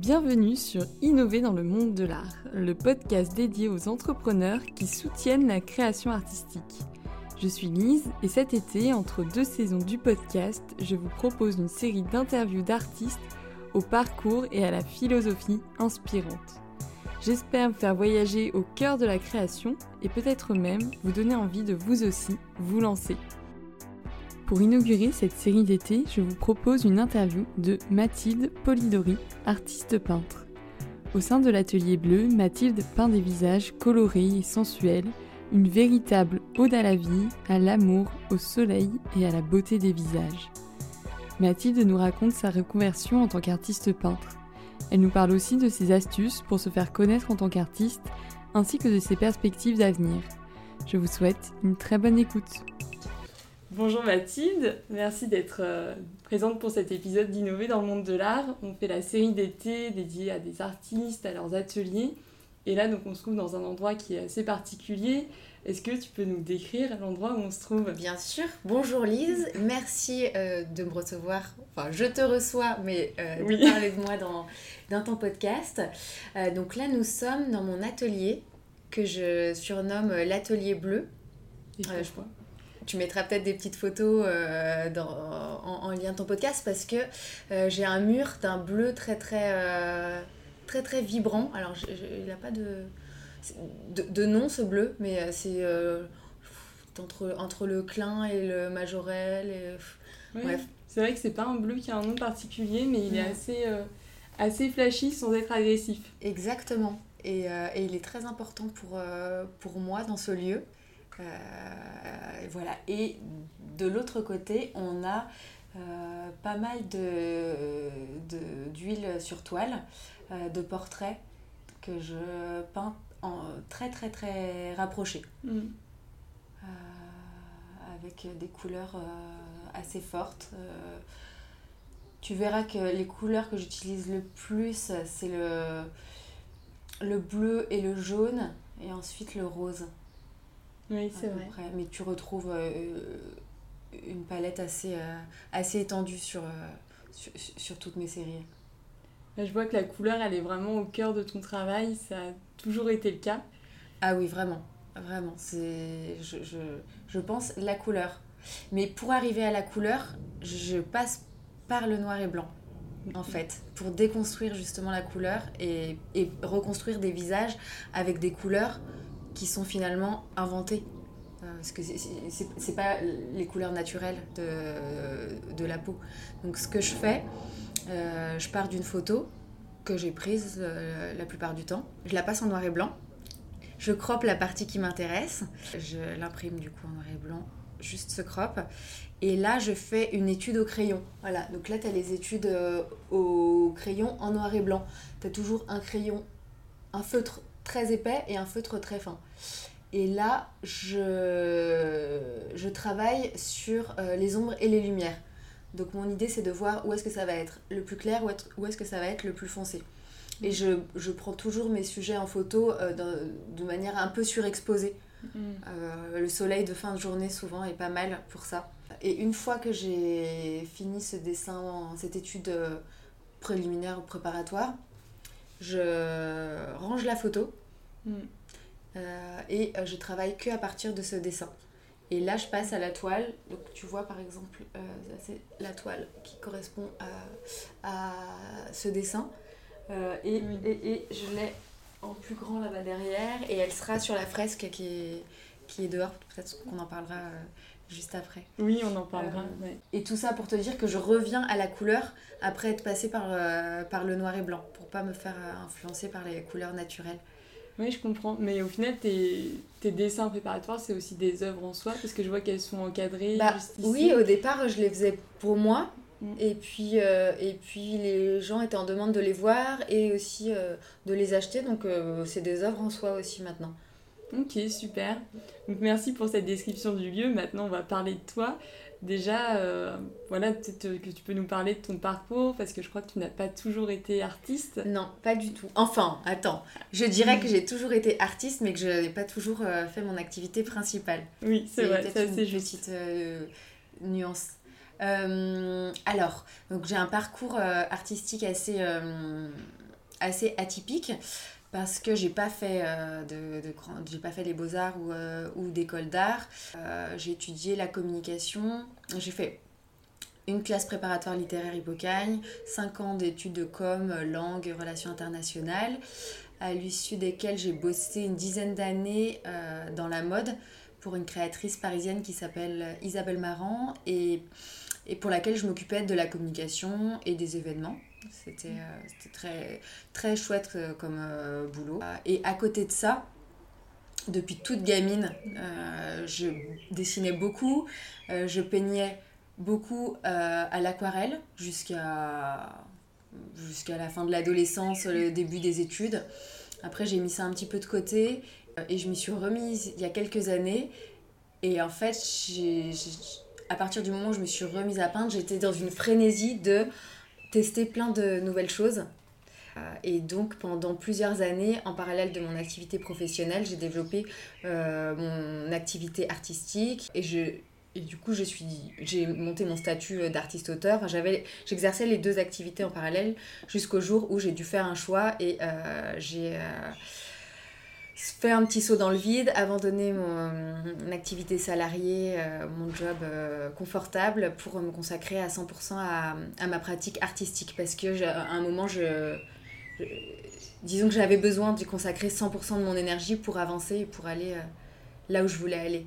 Bienvenue sur Innover dans le monde de l'art, le podcast dédié aux entrepreneurs qui soutiennent la création artistique. Je suis Lise et cet été, entre deux saisons du podcast, je vous propose une série d'interviews d'artistes au parcours et à la philosophie inspirante. J'espère vous faire voyager au cœur de la création et peut-être même vous donner envie de vous aussi vous lancer. Pour inaugurer cette série d'été, je vous propose une interview de Mathilde Polidori, artiste peintre. Au sein de l'atelier bleu, Mathilde peint des visages colorés et sensuels, une véritable ode à la vie, à l'amour, au soleil et à la beauté des visages. Mathilde nous raconte sa reconversion en tant qu'artiste peintre. Elle nous parle aussi de ses astuces pour se faire connaître en tant qu'artiste, ainsi que de ses perspectives d'avenir. Je vous souhaite une très bonne écoute. Bonjour Mathilde, merci d'être euh, présente pour cet épisode d'Innover dans le monde de l'art. On fait la série d'été dédiée à des artistes, à leurs ateliers. Et là, donc, on se trouve dans un endroit qui est assez particulier. Est-ce que tu peux nous décrire l'endroit où on se trouve? Bien sûr. Bonjour Lise, merci euh, de me recevoir. Enfin, je te reçois, mais euh, de parler de moi dans, dans ton podcast. donc là, nous sommes dans mon atelier que je surnomme l'atelier bleu. Je vois tu mettras peut-être des petites photos euh, dans, en, lien de ton podcast parce que euh, j'ai un mur d'un bleu très très euh, très très vibrant. Alors il n'a pas de, de, nom ce bleu, mais c'est entre, entre le clin et le majorel. Et, bref. C'est vrai que c'est pas un bleu qui a un nom particulier, mais il est assez, assez flashy sans être agressif. Exactement. Et, et il est très important pour, pour moi dans ce lieu. Euh, voilà. Et de l'autre côté, on a euh, pas mal d'huile de, sur toile, euh, de portraits que je peins en très très très rapprochés. Mm. avec des couleurs assez fortes. tu verras que les couleurs que j'utilise le plus, c'est le, le bleu et le jaune, et ensuite le rose. Oui, c'est vrai. Mais tu retrouves euh, une palette assez, euh, assez étendue sur, euh, sur, sur, toutes mes séries. Je vois que la couleur, elle est vraiment au cœur de ton travail. Ça a toujours été le cas. Ah oui, vraiment. Vraiment. C'est, je, je, je pense, la couleur. Mais pour arriver à la couleur, je passe par le noir et blanc en fait, pour déconstruire justement la couleur et, et, reconstruire des visages avec des couleurs qui sont finalement inventés. Euh, parce que c'est pas les couleurs naturelles de, de, la peau. Donc ce que je fais, euh, je pars d'une photo que j'ai prise euh, la plupart du temps. Je la passe en noir et blanc. Je croppe la partie qui m'intéresse. Je l'imprime du coup en noir et blanc, juste ce crop. Et là, je fais une étude au crayon. Voilà, donc là, tu as les études au crayon en noir et blanc. Tu as toujours un crayon, un feutre très épais et un feutre très fin. Et là, je, je travaille sur euh, les ombres et les lumières. Donc mon idée, c'est de voir où est-ce que ça va être le plus clair, où est-ce que ça va être le plus foncé. Et je, je prends toujours mes sujets en photo euh, de manière un peu surexposée. Mm. Euh, le soleil de fin de journée, souvent, est pas mal pour ça. Et une fois que j'ai fini ce dessin, cette étude préliminaire ou préparatoire, je range la photo mm. euh, et euh, je travaille que à partir de ce dessin. Et là, je passe à la toile. Donc, tu vois, par exemple, euh, c'est la toile qui correspond à, ce dessin. et, et, je l'ai en plus grand là-bas derrière. Et elle sera sur la fresque qui est, qui est dehors. Peut-être qu'on en parlera juste après. Oui, on en parlera. Et tout ça pour te dire que je reviens à la couleur après être passée par, par le noir et blanc, pour pas me faire influencer par les couleurs naturelles. Oui, je comprends. Mais au final, tes, tes dessins préparatoires, c'est aussi des œuvres en soi, parce que je vois qu'elles sont encadrées. Bah, oui, au départ, je les faisais pour moi. Mm. Et, puis, euh, et puis, les gens étaient en demande de les voir et aussi euh, de les acheter. Donc, euh, c'est des œuvres en soi aussi maintenant. Ok, super. Donc, merci pour cette description du lieu. Maintenant, on va parler de toi. Déjà, euh, voilà, peut-être euh, que tu peux nous parler de ton parcours, parce que je crois que tu n'as pas toujours été artiste. Non, pas du tout. Enfin, attends, je dirais que j'ai toujours été artiste, mais que je n'ai pas toujours euh, fait mon activité principale. Oui, c'est vrai, c'est une petite nuance. alors, donc j'ai un parcours artistique assez, assez atypique parce que j'ai pas fait de, j'ai pas fait les beaux arts ou, ou d'école d'art. j'ai étudié la communication. J'ai fait une classe préparatoire littéraire Hippocagne, 5 ans d'études de com, langue, relations internationales, à l'issue desquelles j'ai bossé une dizaine d'années euh, dans la mode pour une créatrice parisienne qui s'appelle Isabelle Marant et, et pour laquelle je m'occupais de la communication et des événements. C'était euh, très, très chouette euh, comme boulot. Et à côté de ça, depuis toute gamine, je dessinais beaucoup, je peignais beaucoup euh, à l'aquarelle jusqu'à la fin de l'adolescence, le début des études. Après, j'ai mis ça un petit peu de côté euh, et je m'y suis remise il y a quelques années. Et en fait, à partir du moment où je me suis remise à peindre, j'étais dans une frénésie de tester plein de nouvelles choses. Euh, et donc pendant plusieurs années, en parallèle de mon activité professionnelle, j'ai développé mon activité artistique et je, du coup, j'ai monté mon statut euh, d'artiste-auteur. J'avais, j'exerçais les deux activités en parallèle jusqu'au jour où j'ai dû faire un choix et euh, j'ai euh, fait un petit saut dans le vide, abandonné mon, activité salariée, mon job confortable pour me consacrer à 100% à, ma pratique artistique. Parce que à un moment, je, disons que j'avais besoin de consacrer 100% de mon énergie pour avancer et pour aller là où je voulais aller.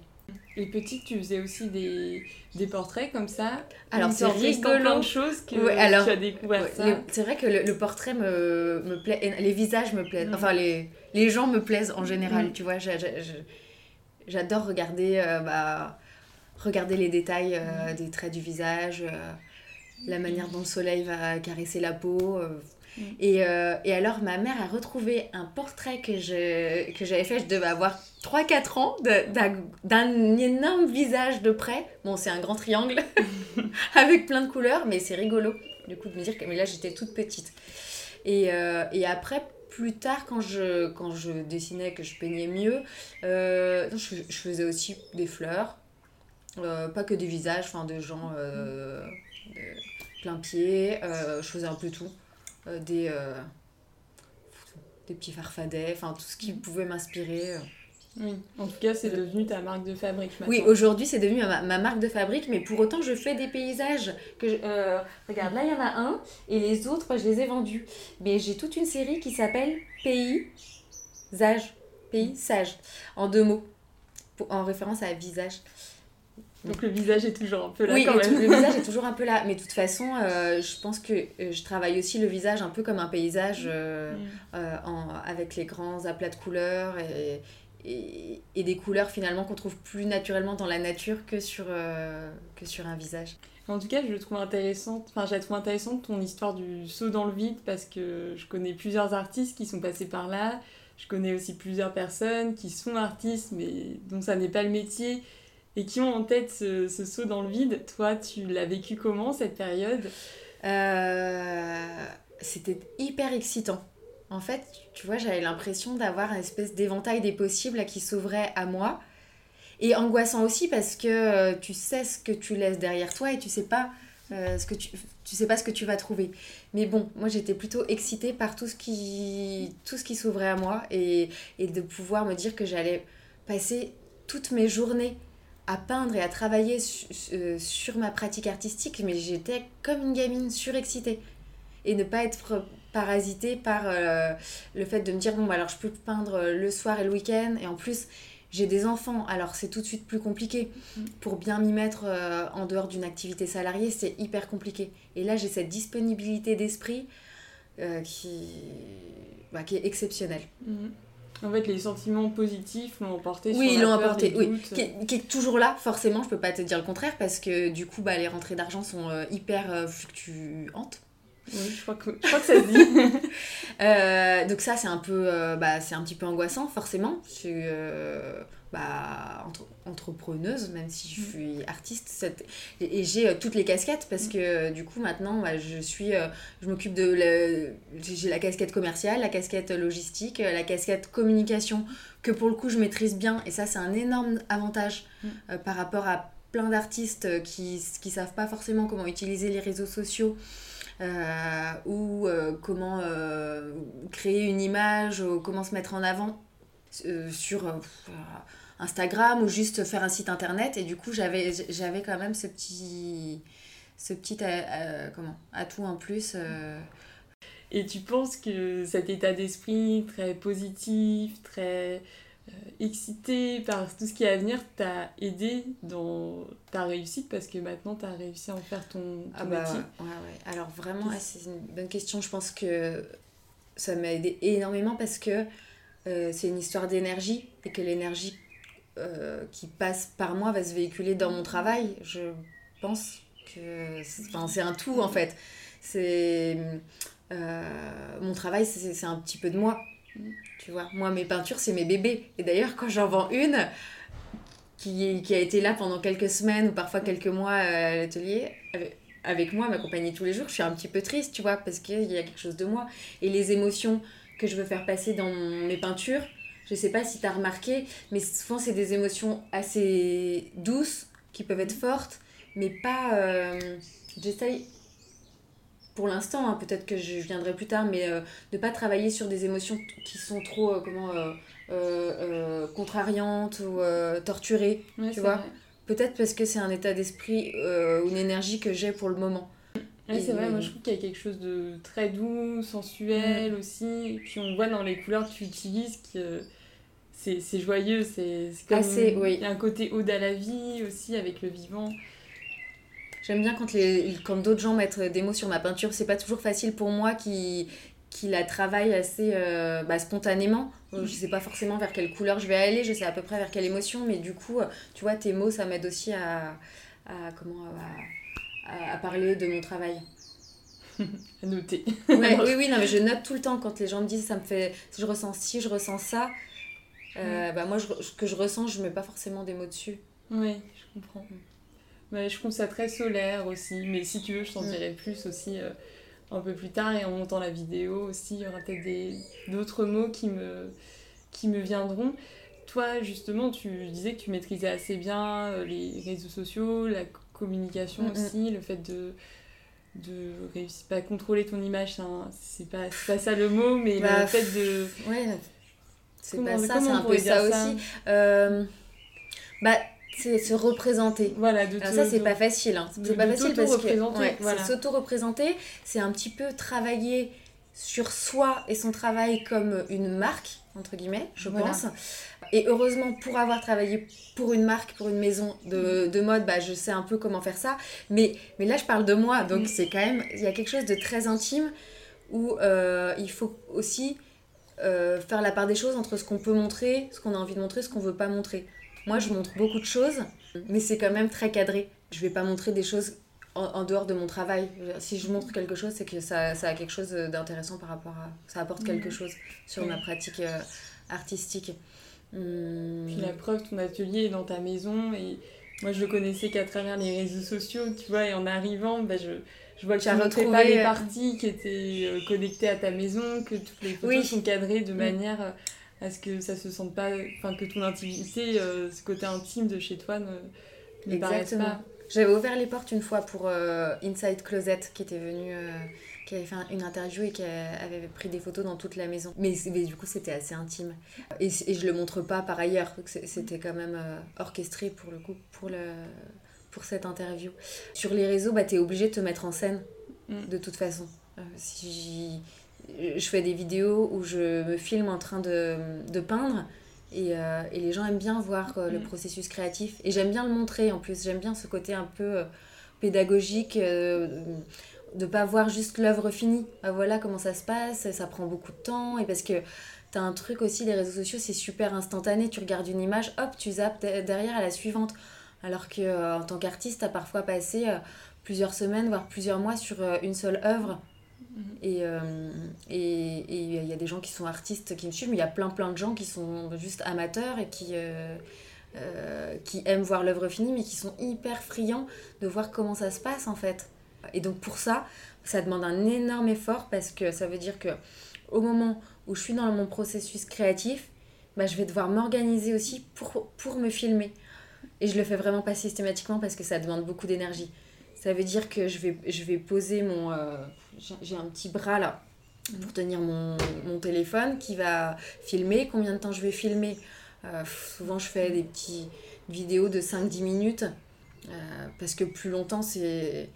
Et petite, tu faisais aussi des, des portraits comme ça Alors, c'est rigolo. plein de choses que alors, tu as découvert C'est vrai que le, portrait me, me plaît, les visages me plaisent, mm. enfin, les, les gens me plaisent en général, mm. tu vois. J'adore regarder, euh, bah, regarder les détails euh, mm. des traits du visage, euh, la manière dont le soleil va caresser la peau. Mm. Et, euh, et, alors, ma mère a retrouvé un portrait que, je, que j'avais fait, je devais avoir 3-4 ans, d'un énorme visage de près. Bon, c'est un grand triangle avec plein de couleurs, mais c'est rigolo, du coup, de me dire que mais là, j'étais toute petite. Et, euh, et, après, plus tard, quand je, quand je dessinais, que je peignais mieux, euh, je, je, faisais aussi des fleurs, pas que des visages, enfin, de gens plein pied, je faisais un peu tout. Euh, des, euh, des petits farfadets, enfin tout ce qui pouvait m'inspirer. Euh. Oui, en tout cas, c'est devenu ta marque de fabrique. Oui, aujourd'hui, c'est devenu ma, marque de fabrique, mais pour autant, je fais des paysages. Que regarde, là, il y en a un, et les autres, je les ai vendus. Mais j'ai toute une série qui s'appelle Paysage. Paysage, en deux mots, en référence à visage. Donc le visage est toujours un peu là oui, quand même. le visage est toujours un peu là. Mais de toute façon, euh, je pense que euh, je travaille aussi le visage un peu comme un paysage euh, mm. en, avec les grands aplats de couleurs et, et, et des couleurs finalement qu'on trouve plus naturellement dans la nature que sur, que sur un visage. En tout cas, je trouve intéressante, enfin, je trouve intéressante ton histoire du saut dans le vide parce que je connais plusieurs artistes qui sont passés par là. Je connais aussi plusieurs personnes qui sont artistes mais dont ça n'est pas le métier et qui ont en tête ce, saut dans le vide. Toi, tu l'as vécu comment cette période? Euh, C'était hyper excitant. En fait, tu vois, j'avais l'impression d'avoir une espèce d'éventail des possibles qui s'ouvrait à moi. Et angoissant aussi parce que euh, tu sais ce que tu laisses derrière toi et tu sais pas euh, ce que tu, tu sais pas ce que tu vas trouver. Mais bon, moi j'étais plutôt excitée par tout ce qui, tout ce qui s'ouvrait à moi et, et de pouvoir me dire que j'allais passer toutes mes journées à peindre et à travailler euh, sur ma pratique artistique, mais j'étais comme une gamine surexcitée. Et ne pas être parasitée par euh, le fait de me dire, bon, bah, alors je peux peindre le soir et le week-end, et en plus, j'ai des enfants, alors c'est tout de suite plus compliqué. Mm. Pour bien m'y mettre euh, en dehors d'une activité salariée, c'est hyper compliqué. Et là, j'ai cette disponibilité d'esprit qui, bah, qui est exceptionnelle. Mm. En fait, les sentiments positifs l'ont emporté oui, sur ils l'ont emporté, oui. Qui, est toujours là, forcément, je peux pas te dire le contraire, parce que du coup, bah, les rentrées d'argent sont euh, hyper euh, fluctuantes. Oui, je crois que, je crois que ça se dit. euh, donc ça, c'est un, peu, euh, bah, c'est un petit peu angoissant, forcément bah, entre, entrepreneuse, même si je mm. suis artiste. Cette... Et, j'ai euh, toutes les casquettes parce mm. que euh, du coup, maintenant, bah, je suis. Euh, je m'occupe de. J'ai la casquette commerciale, la casquette logistique, la casquette communication, que pour le coup, je maîtrise bien. Et ça, c'est un énorme avantage mm. par rapport à plein d'artistes qui ne savent pas forcément comment utiliser les réseaux sociaux ou comment créer une image, comment se mettre en avant sur Instagram ou juste faire un site internet. Et du coup, j'avais, quand même ce petit, ce petit comment, atout en plus. Et tu penses que cet état d'esprit très positif, très euh, excité par tout ce qui est à venir t'a aidé dans ta réussite parce que maintenant tu as réussi à en faire ton, ah bah métier ouais, ouais, Alors vraiment, c'est une bonne question. Je pense que ça m'a aidé énormément parce que euh, c'est une histoire d'énergie et que l'énergie euh, qui passe par moi va se véhiculer dans mon travail. Je pense que c'est un tout en fait. C'est euh, mon travail, c'est un petit peu de moi. Tu vois, moi, mes peintures, c'est mes bébés. Et d'ailleurs, quand j'en vends une, qui, qui, a été là pendant quelques semaines ou parfois quelques mois à l'atelier, avec, moi, m'accompagner tous les jours, je suis un petit peu triste, tu vois, parce qu'il y a quelque chose de moi. Et les émotions que je veux faire passer dans mes peintures, je sais pas si tu as remarqué, mais souvent, c'est des émotions assez douces, qui peuvent être fortes, mais pas. Euh, j'essaye pour l'instant, hein, peut-être que je viendrai plus tard, mais euh, ne pas travailler sur des émotions qui sont trop euh, comment, euh, contrariantes ou torturées, tu vois. Peut-être parce que c'est un état d'esprit ou une énergie que j'ai pour le moment. Oui, c'est vrai, moi je trouve qu'il y a quelque chose de très doux, sensuel aussi. Et puis on voit dans les couleurs que tu utilises que c'est joyeux, c'est comme. Assez, oui. Un côté ode à la vie aussi avec le vivant. J'aime bien quand, les, quand d'autres gens mettent des mots sur ma peinture. C'est pas toujours facile pour moi qui, qui la travaille assez euh, bah, spontanément. Je sais pas forcément vers quelle couleur je vais aller, je sais à peu près vers quelle émotion, mais du coup, tu vois, tes mots, ça m'aide aussi à, à comment, à, à, parler de mon travail. à noter. oui, oui, non, mais je note tout le temps quand les gens me disent ça me fait. Je ressens ci, je ressens ça. Euh, bah, moi, je, ce que je ressens, je mets pas forcément des mots dessus. Oui, je comprends. Mm je trouve ça très solaire aussi. Mais si tu veux, je t'en dirai plus aussi euh, un peu plus tard. Et en montant la vidéo aussi, il y aura peut-être d'autres mots qui me, qui me viendront. Toi, justement, tu disais que tu maîtrisais assez bien euh, les réseaux sociaux, la communication aussi, le fait de de réussir pas à contrôler ton image c'est pas, pas ça le mot mais le bah, fait de ouais c'est pas ça c'est un peu ça, aussi euh, bah c'est se représenter. Voilà, de Alors ça, c'est pas facile. Hein. C'est pas facile parce que ouais, voilà. s'auto-représenter, c'est un petit peu travailler sur soi et son travail comme une marque, entre guillemets, je pense. Et heureusement, pour avoir travaillé pour une marque, pour une maison de, de mode, bah, je sais un peu comment faire ça. Mais, mais là, je parle de moi, donc mm. c'est quand même, il y a quelque chose de très intime où euh, il faut aussi euh, faire la part des choses entre ce qu'on peut montrer, ce qu'on a envie de montrer, ce qu'on veut pas montrer. Moi, je montre beaucoup de choses, mais c'est quand même très cadré. Je vais pas montrer des choses en, dehors de mon travail. Si je montre quelque chose, c'est que ça, ça, a quelque chose d'intéressant par rapport à. Ça apporte quelque mm. chose sur ma pratique euh, artistique. Hmm. Puis la preuve, ton atelier est dans ta maison et moi je le connaissais qu'à travers les réseaux sociaux, tu vois, et en arrivant, bah, je, je vois que tu as pas les euh, parties qui étaient euh, connectées à ta maison, que toutes les photos sont cadrées de mm. manière à ce que ça se sente pas, enfin que ton intimité, euh, ce côté intime de chez toi ne, ne paraisse pas. J'avais ouvert les portes une fois pour euh, Inside Closet qui était venu, euh, qui avait fait une interview et qui avait pris des photos dans toute la maison. Mais, du coup c'était assez intime. Et, et je le montre pas par ailleurs, c'était quand même orchestré pour le coup, pour, le, pour cette interview. Sur les réseaux, bah, tu es obligé de te mettre en scène mm. de toute façon. si je fais des vidéos où je me filme en train de, de peindre et, euh, et, les gens aiment bien voir euh, le mm. processus créatif et j'aime bien le montrer. En plus j'aime bien ce côté un peu euh, pédagogique de pas voir juste l'œuvre finie. Bah, voilà comment ça se passe ça prend beaucoup de temps et parce que tu as un truc aussi les réseaux sociaux c'est super instantané. Tu regardes une image hop tu zappes derrière à la suivante. Alors que en tant qu'artiste tu as parfois passé plusieurs semaines voire plusieurs mois sur une seule œuvre et il et, y a des gens qui sont artistes qui me suivent, mais il y a plein plein de gens qui sont juste amateurs et qui, euh, euh, qui aiment voir l'œuvre finie, mais qui sont hyper friands de voir comment ça se passe en fait. Et donc pour ça, ça demande un énorme effort parce que ça veut dire que au moment où je suis dans mon processus créatif, bah, je vais devoir m'organiser aussi pour, pour me filmer. Et je le fais vraiment pas systématiquement parce que ça demande beaucoup d'énergie. Ça veut dire que je vais, je vais poser mon j'ai un petit bras là pour tenir mon, mon, téléphone qui va filmer. Combien de temps je vais filmer? Euh, Souvent, je fais des petites vidéos de 5-10 minutes euh, parce que plus longtemps, c'est.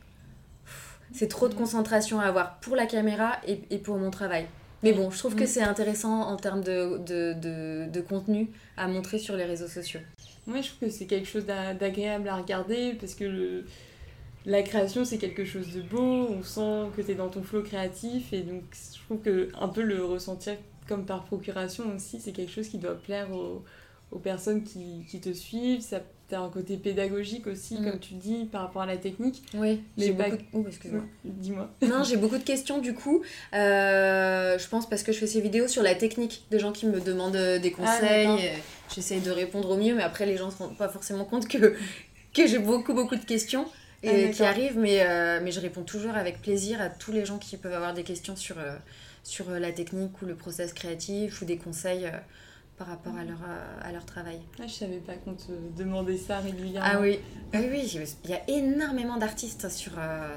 C'est trop de concentration à avoir pour la caméra et, et pour mon travail. Mais bon, je trouve que c'est intéressant en termes de, de, de, de, contenu à montrer sur les réseaux sociaux. Moi, je trouve que c'est quelque chose d'agréable à regarder parce que le, la création, c'est quelque chose de beau, on sent que tu es dans ton flow créatif, et donc je trouve que un peu le ressentir comme par procuration aussi, c'est quelque chose qui doit plaire aux, aux personnes qui, qui, te suivent. Ça a un côté pédagogique aussi, mm. comme tu dis, par rapport à la technique. Oui, j'ai beaucoup... De... excuse-moi. Dis-moi. Non, j'ai beaucoup de questions du coup. Euh, je pense parce que je fais ces vidéos sur la technique, de gens qui me demandent euh, des ah, conseils. Ah, J'essaye de répondre au mieux, mais après les gens ne se rendent pas forcément compte que, que j'ai beaucoup, beaucoup de questions. Ah, et qui arrivent, mais, euh, mais je réponds toujours avec plaisir à tous les gens qui peuvent avoir des questions sur, euh, sur euh, la technique ou le process créatif ou des conseils par rapport à leur, à leur travail. Ah, je savais pas qu'on te demandait ça régulièrement. Ah oui, ah oui, il y a énormément d'artistes sur,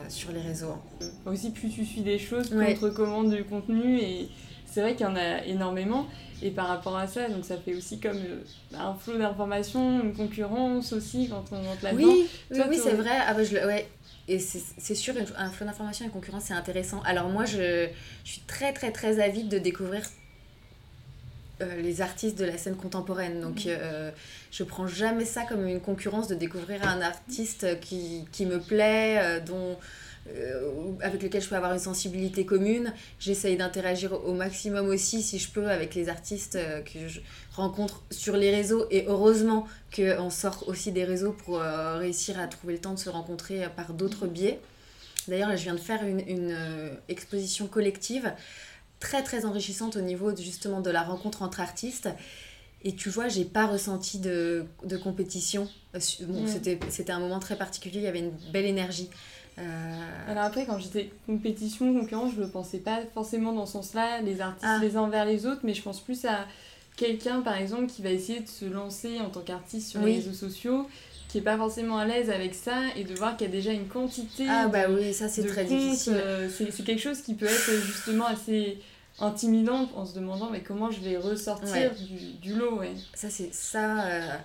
sur les réseaux. Aussi, plus tu suis des choses, plus on te recommande du contenu et c'est vrai qu'il y en a énormément. Et par rapport à ça, donc ça fait aussi comme euh, un flot d'informations, une concurrence aussi quand on rentre là-dedans. Oui, oui, oui c'est vrai. Ah bah, je, ouais. Et c'est sûr, un flot d'informations et une concurrence, c'est intéressant. Alors moi, je, je, suis très, très, très avide de découvrir euh, les artistes de la scène contemporaine. Donc, mmh. euh, je prends jamais ça comme une concurrence de découvrir un artiste qui, qui me plaît, dont euh, avec lequel je peux avoir une sensibilité commune. J'essaye d'interagir au maximum aussi, si je peux, avec les artistes euh, que je rencontre sur les réseaux. Et heureusement qu'on sort aussi des réseaux pour euh, réussir à trouver le temps de se rencontrer par d'autres biais. D'ailleurs, je viens de faire une, une exposition collective très très enrichissante au niveau justement de la rencontre entre artistes. Et tu vois, j'ai pas ressenti de, de compétition. Bon, mm. C'était un moment très particulier, il y avait une belle énergie. Euh, Alors après, quand j'étais compétition, concurrence, je ne pensais pas forcément dans ce sens-là, les artistes ah. les uns vers les autres, mais je pense plus à quelqu'un, par exemple, qui va essayer de se lancer en tant qu'artiste sur les réseaux sociaux, qui est pas forcément à l'aise avec ça, et de voir qu'il y a déjà une quantité ah, bah oui, ça c'est très difficile. Euh, c'est quelque chose qui peut être justement assez intimidant en se demandant mais comment je vais ressortir du, du, lot. Ouais. Ça, c'est ça. Euh,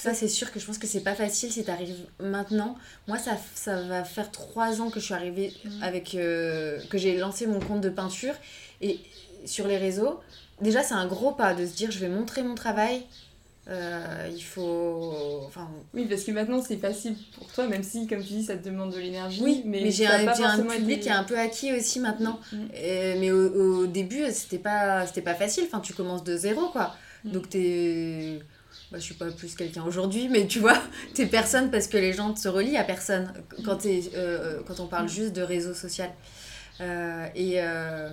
ça, c'est sûr que je pense que c'est pas facile si t'arrives maintenant. Moi, ça, ça va faire trois ans que je suis arrivée avec. Euh, que j'ai lancé mon compte de peinture. Et sur les réseaux, déjà, c'est un gros pas de se dire je vais montrer mon travail. Euh, il faut. Enfin... Oui, parce que maintenant c'est facile pour toi, même si, comme tu dis, ça te demande de l'énergie. Oui, mais, j'ai un, un, public qui est un peu acquis aussi maintenant. Mm. mais au, au début, c'était pas, pas facile. Enfin, tu commences de zéro, quoi. Mm. Donc, t'es bah, je suis pas plus quelqu'un aujourd'hui, mais tu vois, t'es personne parce que les gens se relient à personne quand, es, euh, quand on parle mm. juste de réseau social. Euh, et, euh,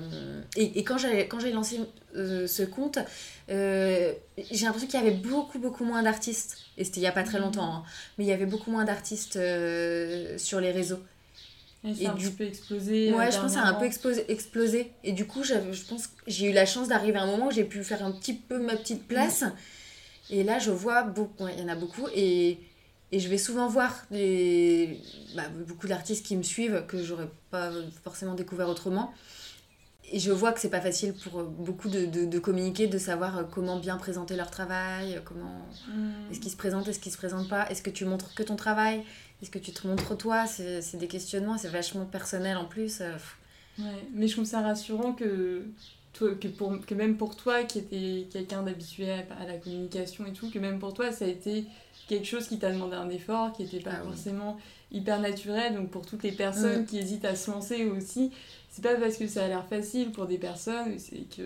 et, et, quand j'ai lancé ce compte, j'ai l'impression qu'il y avait beaucoup, beaucoup moins d'artistes. Et c'était il n'y a pas très longtemps, hein, mais il y avait beaucoup moins d'artistes sur les réseaux. Et ça a un peu explosé. Ouais, je pense que ça a un peu explosé. explosé. Et du coup, je pense j'ai eu la chance d'arriver à un moment où j'ai pu faire un petit peu ma petite place. Et là, je vois beaucoup, il y en a beaucoup, et, et je vais souvent voir des, bah, beaucoup d'artistes qui me suivent que j'aurais pas forcément découvert autrement. Et je vois que c'est pas facile pour beaucoup de, de, de, communiquer, de savoir comment bien présenter leur travail, comment hmm. est-ce qu'ils se présentent, est-ce qu'ils se présentent pas, est-ce que tu montres que ton travail, est-ce que tu te montres toi, c'est des questionnements, c'est vachement personnel en plus. Euh, ouais, mais je trouve ça rassurant que que, pour, que même pour toi qui étais quelqu'un d'habitué à, la communication et tout, que même pour toi ça a été quelque chose qui t'a demandé un effort, qui n'était pas ah forcément hyper naturel. Donc pour toutes les personnes qui hésitent à se lancer aussi, c'est pas parce que ça a l'air facile pour des personnes, c'est que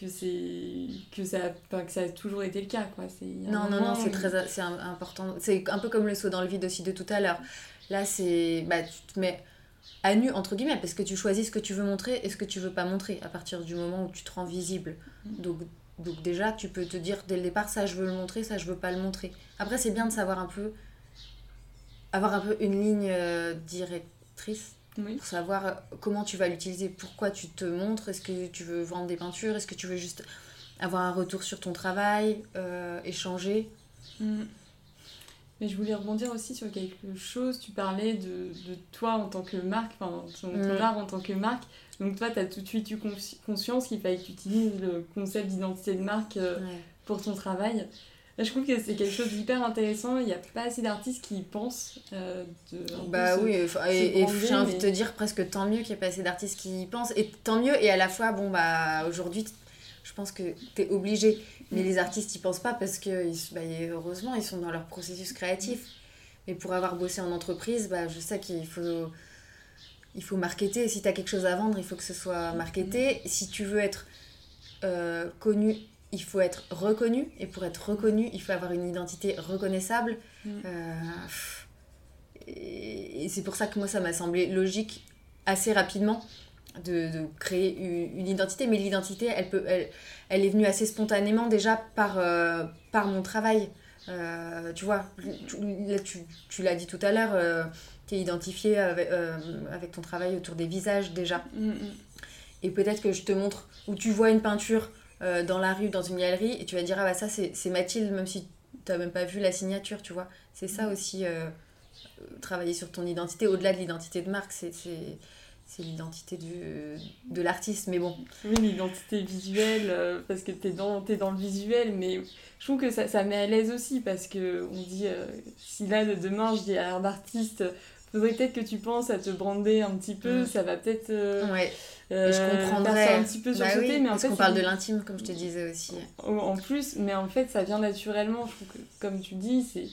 que c'est que ça que ça a toujours été le cas quoi. C'est non non non c'est très c'est important. C'est un peu comme le saut dans le vide aussi de tout à l'heure. Là c'est bah tu te mets à nu, entre guillemets, parce que tu choisis ce que tu veux montrer et ce que tu veux pas montrer à partir du moment où tu te rends visible. Mm. Donc, donc déjà, tu peux te dire dès le départ, ça je veux le montrer, ça je veux pas le montrer. Après, c'est bien de savoir un peu, avoir un peu une ligne euh, directrice pour savoir euh, comment tu vas l'utiliser, pourquoi tu te montres, est-ce que tu veux vendre des peintures, est-ce que tu veux juste avoir un retour sur ton travail, euh, échanger. Mm. Mais je voulais rebondir aussi sur quelque chose. Tu parlais de, de toi en tant que marque, enfin, ton, ton art en tant que marque. Donc, toi, tu as tout de suite eu consci- conscience qu'il fallait que tu utilises le concept d'identité de marque euh, Ouais. pour ton travail. Là, je trouve que c'est quelque chose d'hyper intéressant. Il n'y a pas assez d'artistes qui y pensent. euh, de, Bah oui, et, j'ai envie de mais- te dire presque tant mieux qu'il y ait pas assez d'artistes qui y pensent. Et tant mieux, et à la fois, bon, bah aujourd'hui, je pense que t'es obligé. Mais Mm. les artistes y pensent pas parce que, ils- bah, heureusement, ils sont dans leur processus créatif. Mais pour avoir bossé en entreprise, bah, je sais qu'il faut. Il faut marketer. Si tu as quelque chose à vendre, il faut que ce soit marketé. Si tu veux être euh, connu, il faut être reconnu. Et pour être reconnu, il faut avoir une identité reconnaissable. Mm. Euh, et c'est pour ça que moi, ça m'a semblé logique assez rapidement de, de créer une, identité. Mais l'identité, elle, peut, elle, elle est venue assez spontanément déjà par, euh, par mon travail. Euh, tu vois, tu, tu, tu l'as dit tout à l'heure, tu es identifié avec, euh, avec ton travail autour des visages déjà. Mm, mm. Et peut-être que je te montre, ou tu vois une peinture euh, dans la rue, dans une galerie, et tu vas dire, ah bah ça c'est Mathilde, même si tu n'as même pas vu la signature, tu vois. C'est ça aussi, euh, euh, travailler sur ton identité, au-delà de l'identité de marque, c'est c'est- l'identité de, de l'artiste. Mais bon, Oui, l'identité visuelle, euh, parce que t'es dans, t'es dans le visuel, mais je trouve que ça, ça met à l'aise aussi, parce que on dit, euh, si là, de demain, je dis à un artiste, faudrait peut-être que tu penses à te brander un petit peu, Mm. ça va peut-être euh, ouais, et je comprendrais. un petit peu Bah sursauter, oui, mais en parce fait, qu'on parle de l'intime, comme je te disais aussi. en en plus, mais en fait, ça vient naturellement. Je trouve que, comme tu dis, c'est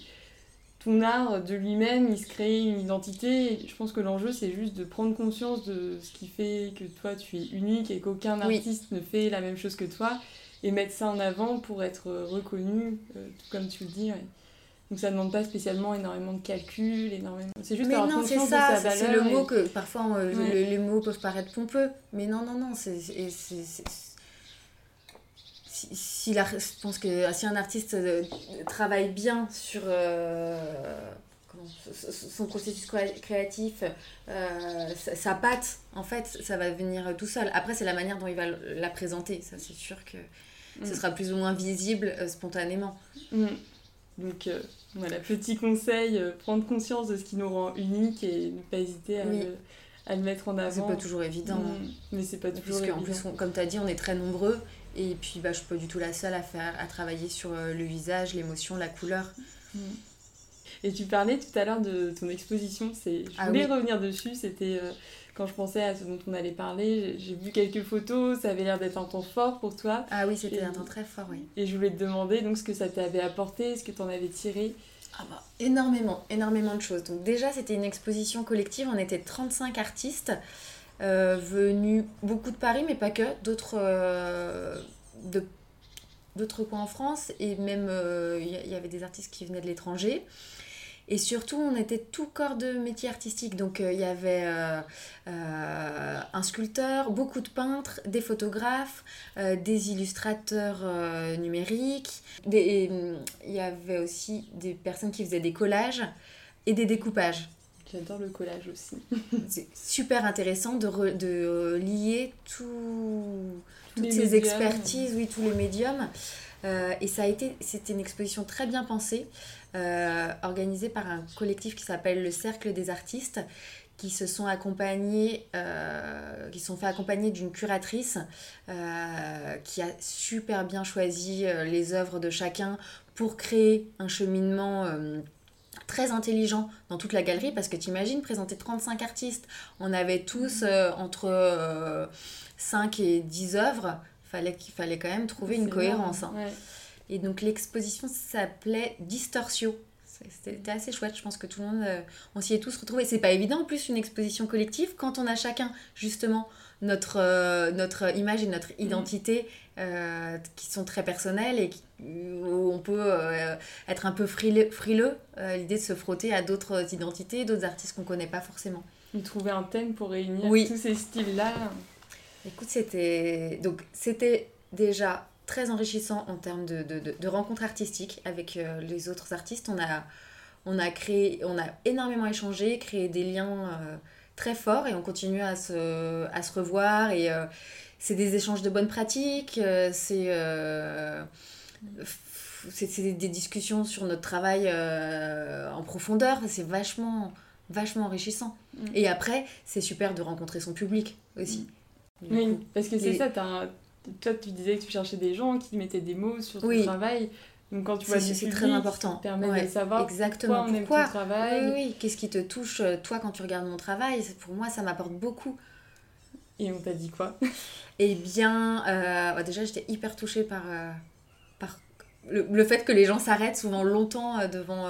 ton art de lui-même, il se crée une identité. Et je pense que l'enjeu, c'est juste de prendre conscience de ce qui fait que toi, tu es unique et qu'aucun Oui. artiste ne fait la même chose que toi, et mettre ça en avant pour être reconnu, euh, tout comme tu le dis. ouais. Donc ça ne demande pas spécialement énormément de calcul, énormément. C'est juste Mais avoir non, c'est ça, c'est le et- mot que parfois euh, Ouais. le- les mots peuvent paraître pompeux, mais non, non, non, c'est. C'est- c'est- c'est- Si, si la- je pense que si un artiste euh, travaille bien sur euh, son processus cré- créatif, euh, sa, sa patte, en fait, ça va venir tout seul. Après, c'est la manière dont il va la présenter, ça c'est sûr que ce Mm. sera plus ou moins visible euh, spontanément. Mm. Donc euh, voilà, petit conseil, euh, prendre conscience de ce qui nous rend unique et ne pas hésiter à, Oui. le, à le mettre en C'est avant. pas toujours évident. hein. Mm. Mais c'est pas toujours Parce qu'en évident. plus, on- comme tu as dit, on est très nombreux. Et puis, bah, je suis pas du tout la seule à, faire, à travailler sur euh, le visage, l'émotion, la couleur. Mm. Et tu parlais tout à l'heure de ton exposition, c'est... je Ah voulais oui. revenir dessus, c'était euh, quand je pensais à ce dont on allait parler, j'ai vu quelques photos, ça avait l'air d'être un temps fort pour toi, Ah oui, c'était Et- un temps très fort, oui. et je voulais te demander donc ce que ça t'avait apporté, ce que tu en avais tiré. Ah bah, énormément, énormément de choses. Donc déjà, c'était une exposition collective. On était 35 artistes euh, venus, beaucoup de Paris, mais pas que, d'autres euh, d'autres coins en France. Et même, euh, il y, y avait des artistes qui venaient de l'étranger. Et surtout, on était tout corps de métier artistique. Donc, euh, il y avait euh, euh, un sculpteur, beaucoup de peintres, des photographes, euh, des illustrateurs euh, numériques. Il y avait aussi des personnes qui faisaient des collages et des découpages. J'adore le collage aussi. C'est super intéressant de, re- de euh, lier tout, toutes les ces médiums. expertises, oui, tous les médiums. Euh, et ça a été, c'était une exposition très bien pensée, euh, organisée par un collectif qui s'appelle le Cercle des artistes, qui se sont accompagnés, euh, qui sont fait accompagner d'une curatrice qui a super bien choisi les œuvres de chacun pour créer un cheminement. Très intelligent dans toute la galerie parce que t'imagines présenter 35 artistes on avait tous euh, entre euh, 5 et 10 œuvres fallait qu'il fallait quand même trouver une cohérence hein. ouais. et donc l'exposition s'appelait Distorsio c'était assez chouette je pense que tout le monde euh, on s'y est tous retrouvés c'est pas évident en plus une exposition collective quand on a chacun justement notre, euh, notre image et notre Mm. identité euh, qui sont très personnelles et qui- où on peut euh, être un peu frileux, frileux euh, l'idée de se frotter à d'autres identités, d'autres artistes qu'on connaît pas forcément. Et trouver un thème pour réunir Oui. tous ces styles-là. Écoute, c'était donc c'était déjà très enrichissant en termes de, de, de- de rencontres artistiques avec les autres artistes. On a, on a créé, on a énormément échangé, créé des liens très forts et on continue à se, à se revoir et c'est des échanges de bonnes pratiques, euh, c'est euh, c'est des discussions sur notre travail euh, en profondeur. C'est vachement, vachement enrichissant. Mm. Et après, c'est super de rencontrer son public aussi. Mm. Oui, parce que c'est ça, toi tu disais que tu cherchais des gens qui mettaient des mots sur ton travail. Donc quand tu vois c'est très important. Ça permet de savoir exactement pourquoi on aime ton travail. Oui, oui. qu'est-ce qui te touche toi quand tu regardes mon travail? Pour moi, ça m'apporte beaucoup. Et on t'a dit quoi Eh bien, euh, bah, déjà j'étais hyper touchée par, euh, par le, fait que les gens s'arrêtent souvent longtemps devant,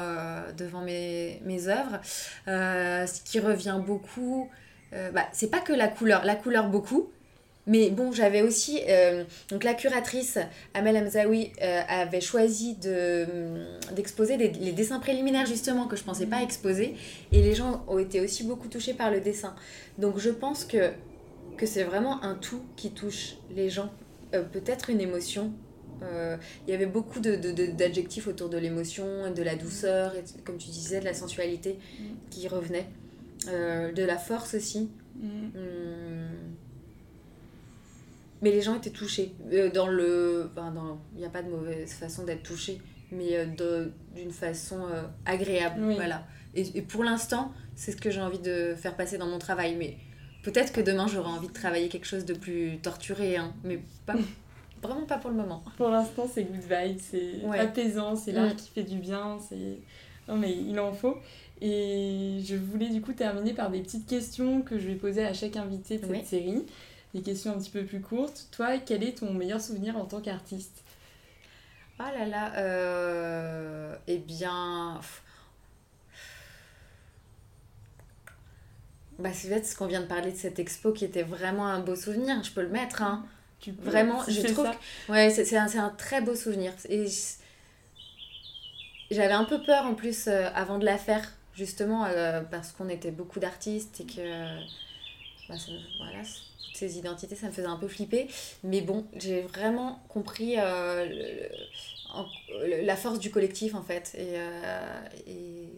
devant mes, mes œuvres. ce qui revient beaucoup, bah, c'est pas que la couleur, la couleur beaucoup, mais bon, j'avais aussi. Euh, donc, la curatrice, Amel Hamzaoui, euh, avait choisi de, hum, d'exposer les dessins préliminaires, justement, que je pensais pas exposer. Et les gens ont été aussi beaucoup touchés par le dessin. Donc, je pense que, que c'est vraiment un tout qui touche les gens. Euh, peut-être une émotion. Il y avait beaucoup de, d'adjectifs autour de l'émotion, de la douceur, et, comme tu disais, de la sensualité mm. qui revenaient. de la force aussi. Mm. Hum, mais les gens étaient touchés. Euh, dans le. il n'y a pas de mauvaise façon d'être touché, mais euh, d'une façon euh, agréable. Voilà. Et, pour l'instant, c'est ce que j'ai envie de faire passer dans mon travail. Mais peut-être que demain, j'aurai envie de travailler quelque chose de plus torturé, hein, mais pas. Vraiment pas pour le moment. Pour l'instant, c'est good vibe, c'est apaisant, c'est l'art qui fait du bien, c'est... Non mais il en faut. Et je voulais du coup terminer par des petites questions que je vais poser à chaque invité de cette série des questions un petit peu plus courtes. Toi, quel est ton meilleur souvenir en tant qu'artiste? Oh là là, euh, eh bien... Bah, c'est ce qu'on vient de parler de cette expo qui était vraiment un beau souvenir. Je peux le mettre, hein. Tu vraiment, je trouve. Ouais, c'est un, un, très beau souvenir. Et j'avais un peu peur en plus euh, avant de la faire, justement, euh, parce qu'on était beaucoup d'artistes et que. Bah, voilà, ces identités, ça me faisait un peu flipper. Mais bon, j'ai vraiment compris euh, la force du collectif en fait. Et, euh, et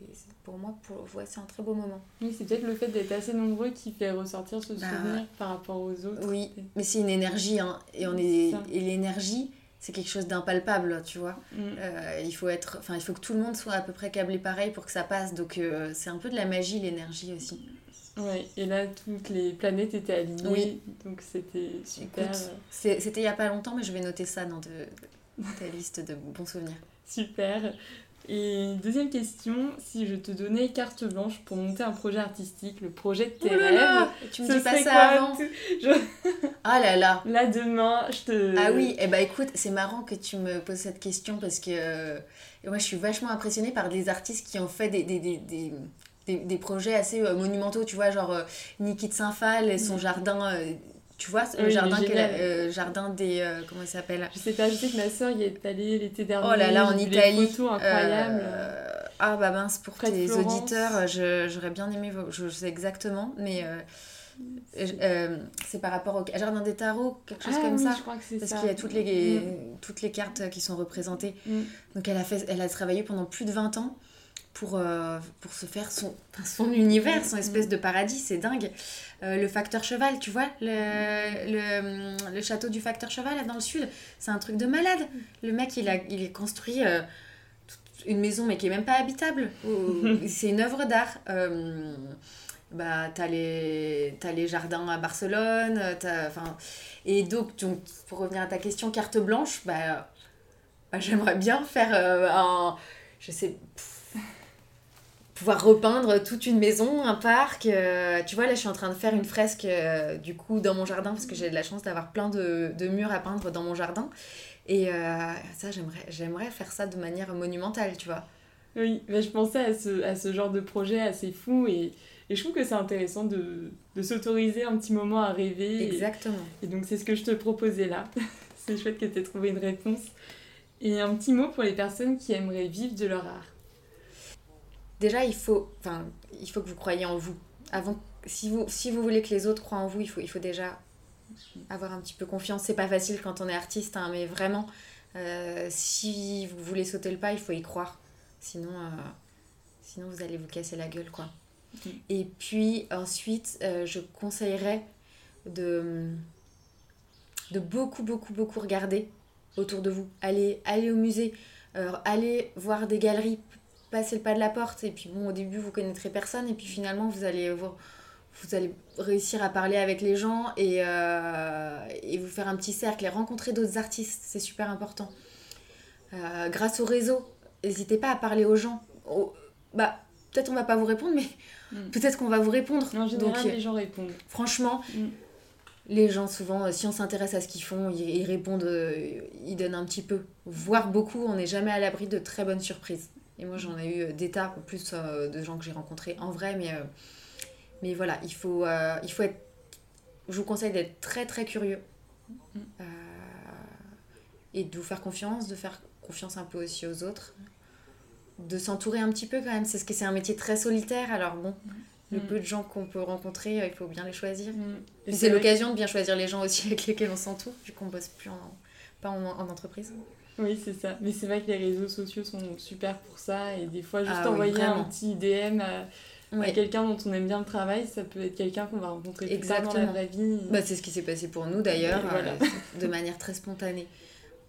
pour moi, pour, c'est un très beau moment. Oui, c'est peut-être le fait d'être assez nombreux qui fait ressortir ce bah, souvenir par rapport aux autres. Oui, mais c'est une énergie. Hein, et on est, et l'énergie, c'est quelque chose d'impalpable, tu vois. Mm. Euh, il, faut être, enfin, il faut que tout le monde soit à peu près câblé pareil pour que ça passe. Donc c'est un peu de la magie, l'énergie aussi. Ouais, et là, toutes les planètes étaient alignées. Oui. Donc c'était super. C'était il n'y a pas longtemps, mais je vais noter ça dans, de, ta liste de bons souvenirs. Super. Et deuxième question, si je te donnais carte blanche pour monter un projet artistique, le projet de tes oh rêves, tu me dis pas ça avant. Ah là là. Là demain, je te. Ah oui, et eh bah ben, écoute, c'est marrant que tu me poses cette question parce que euh, moi je suis vachement impressionnée par des artistes qui ont fait des, des, des, des des, des projets assez euh, monumentaux, tu vois, genre euh, Niki de Saint-Phal et son mm. jardin euh, tu vois, le jardin, jardin des. comment il s'appelle? Je sais pas, je sais que ma soeur y est allée l'été dernier. Oh là là, en Italie. Photos incroyables. ah bah mince, pour tes auditeurs, j'aurais bien aimé. Je, sais exactement, mais. c'est par rapport au jardin des tarots, quelque chose ah comme ça. Je crois que c'est Parce qu'il y a toutes les, mm. toutes les cartes qui sont représentées. Mm. Donc elle a, fait, elle a travaillé pendant plus de 20 ans pour, euh, pour se faire son, son univers, son espèce de paradis, c'est dingue. Euh, le facteur cheval, tu vois, le, le, le, château du facteur cheval là dans le sud, c'est un truc de malade. Le mec, il a, il a construit euh, une maison, mais qui est même pas habitable. c'est une œuvre d'art. bah, t'as les, as les jardins à Barcelone, enfin... Et donc, donc, pour revenir à ta question, carte blanche, bah, bah j'aimerais bien faire un... Je sais pouvoir repeindre toute une maison, un parc. Euh, tu vois, là, je suis en train de faire une fresque euh, du coup dans mon jardin parce que j'ai de la chance d'avoir plein de, de, murs à peindre dans mon jardin. Et euh, ça, j'aimerais, j'aimerais faire ça de manière monumentale, tu vois. Oui, mais je pensais à ce, à ce genre de projet assez fou et, et je trouve que c'est intéressant de, de s'autoriser un petit moment à rêver. Exactement. Et, donc, c'est ce que je te proposais là. c'est chouette que tu aies trouvé une réponse. Et un petit mot pour les personnes qui aimeraient vivre de leur art déjà, il faut, enfin, il faut que vous croyiez en vous. Avant, si vous, si vous voulez que les autres croient en vous, il faut, il faut déjà avoir un petit peu confiance. C'est pas facile quand on est artiste, hein, mais vraiment, euh, si vous voulez sauter le pas, il faut y croire. Sinon, euh, sinon vous allez vous casser la gueule, quoi. Et puis ensuite, euh, je conseillerais de, de beaucoup, beaucoup, beaucoup regarder autour de vous. Allez, allez au musée. aller voir des galeries, passer le pas de la porte, et puis bon, au début, vous connaîtrez personne, et puis finalement, vous allez voir vous allez réussir à parler avec les gens et, et vous faire un petit cercle et rencontrer d'autres artistes, c'est super important. grâce au réseau, n'hésitez pas à parler aux gens. bah, peut-être on va pas vous répondre, mais mm. peut-être qu'on va vous répondre. En général, Donc, les gens répondent. Franchement, mm. les gens, souvent, euh, si on s'intéresse à ce qu'ils font, ils, répondent, euh, ils donnent un petit peu. Voire beaucoup, on n'est jamais à l'abri de très bonnes surprises. Et moi, j'en ai eu euh, des tas, plus de gens que j'ai rencontrés en vrai, mais, mais voilà, il faut, il faut être. Je vous conseille d'être très très curieux. Et de vous faire confiance, de faire confiance un peu aussi aux autres de s'entourer un petit peu quand même. C'est ce que c'est un métier très solitaire, alors bon, le mm. peu de gens qu'on peut rencontrer, euh, il faut bien les choisir. Mm. c'est l'occasion de bien choisir les gens aussi avec lesquels on s'entoure, vu qu'on bosse plus en, pas en, entreprise. Oui, c'est ça. Mais c'est vrai que les réseaux sociaux sont super pour ça. Et des fois, juste ah envoyer un petit DM à, quelqu'un dont on aime bien le travail, ça peut être quelqu'un qu'on va rencontrer plus tard dans la vraie vie. Bah, c'est ce qui s'est passé pour nous d'ailleurs, euh, de manière très spontanée.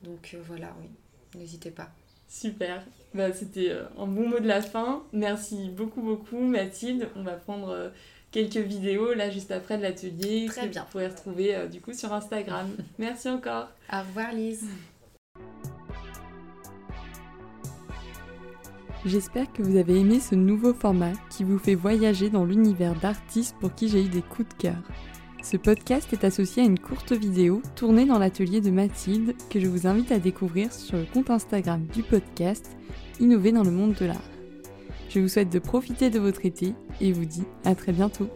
Donc euh, voilà, oui, n'hésitez pas. Super. Bah, C'était euh, un bon mot de la fin. Merci beaucoup, beaucoup, Mathilde. On va prendre quelques vidéos là juste après de l'atelier. Très bien. Vous pourrez retrouver du coup sur Instagram. Merci encore. Au revoir, Lise. J'espère que vous avez aimé ce nouveau format qui vous fait voyager dans l'univers d'artistes pour qui j'ai eu des coups de cœur. Ce podcast est associé à une courte vidéo tournée dans l'atelier de Mathilde que je vous invite à découvrir sur le compte Instagram du podcast Innover dans le monde de l'art. Je vous souhaite de profiter de votre été et vous dis à très bientôt.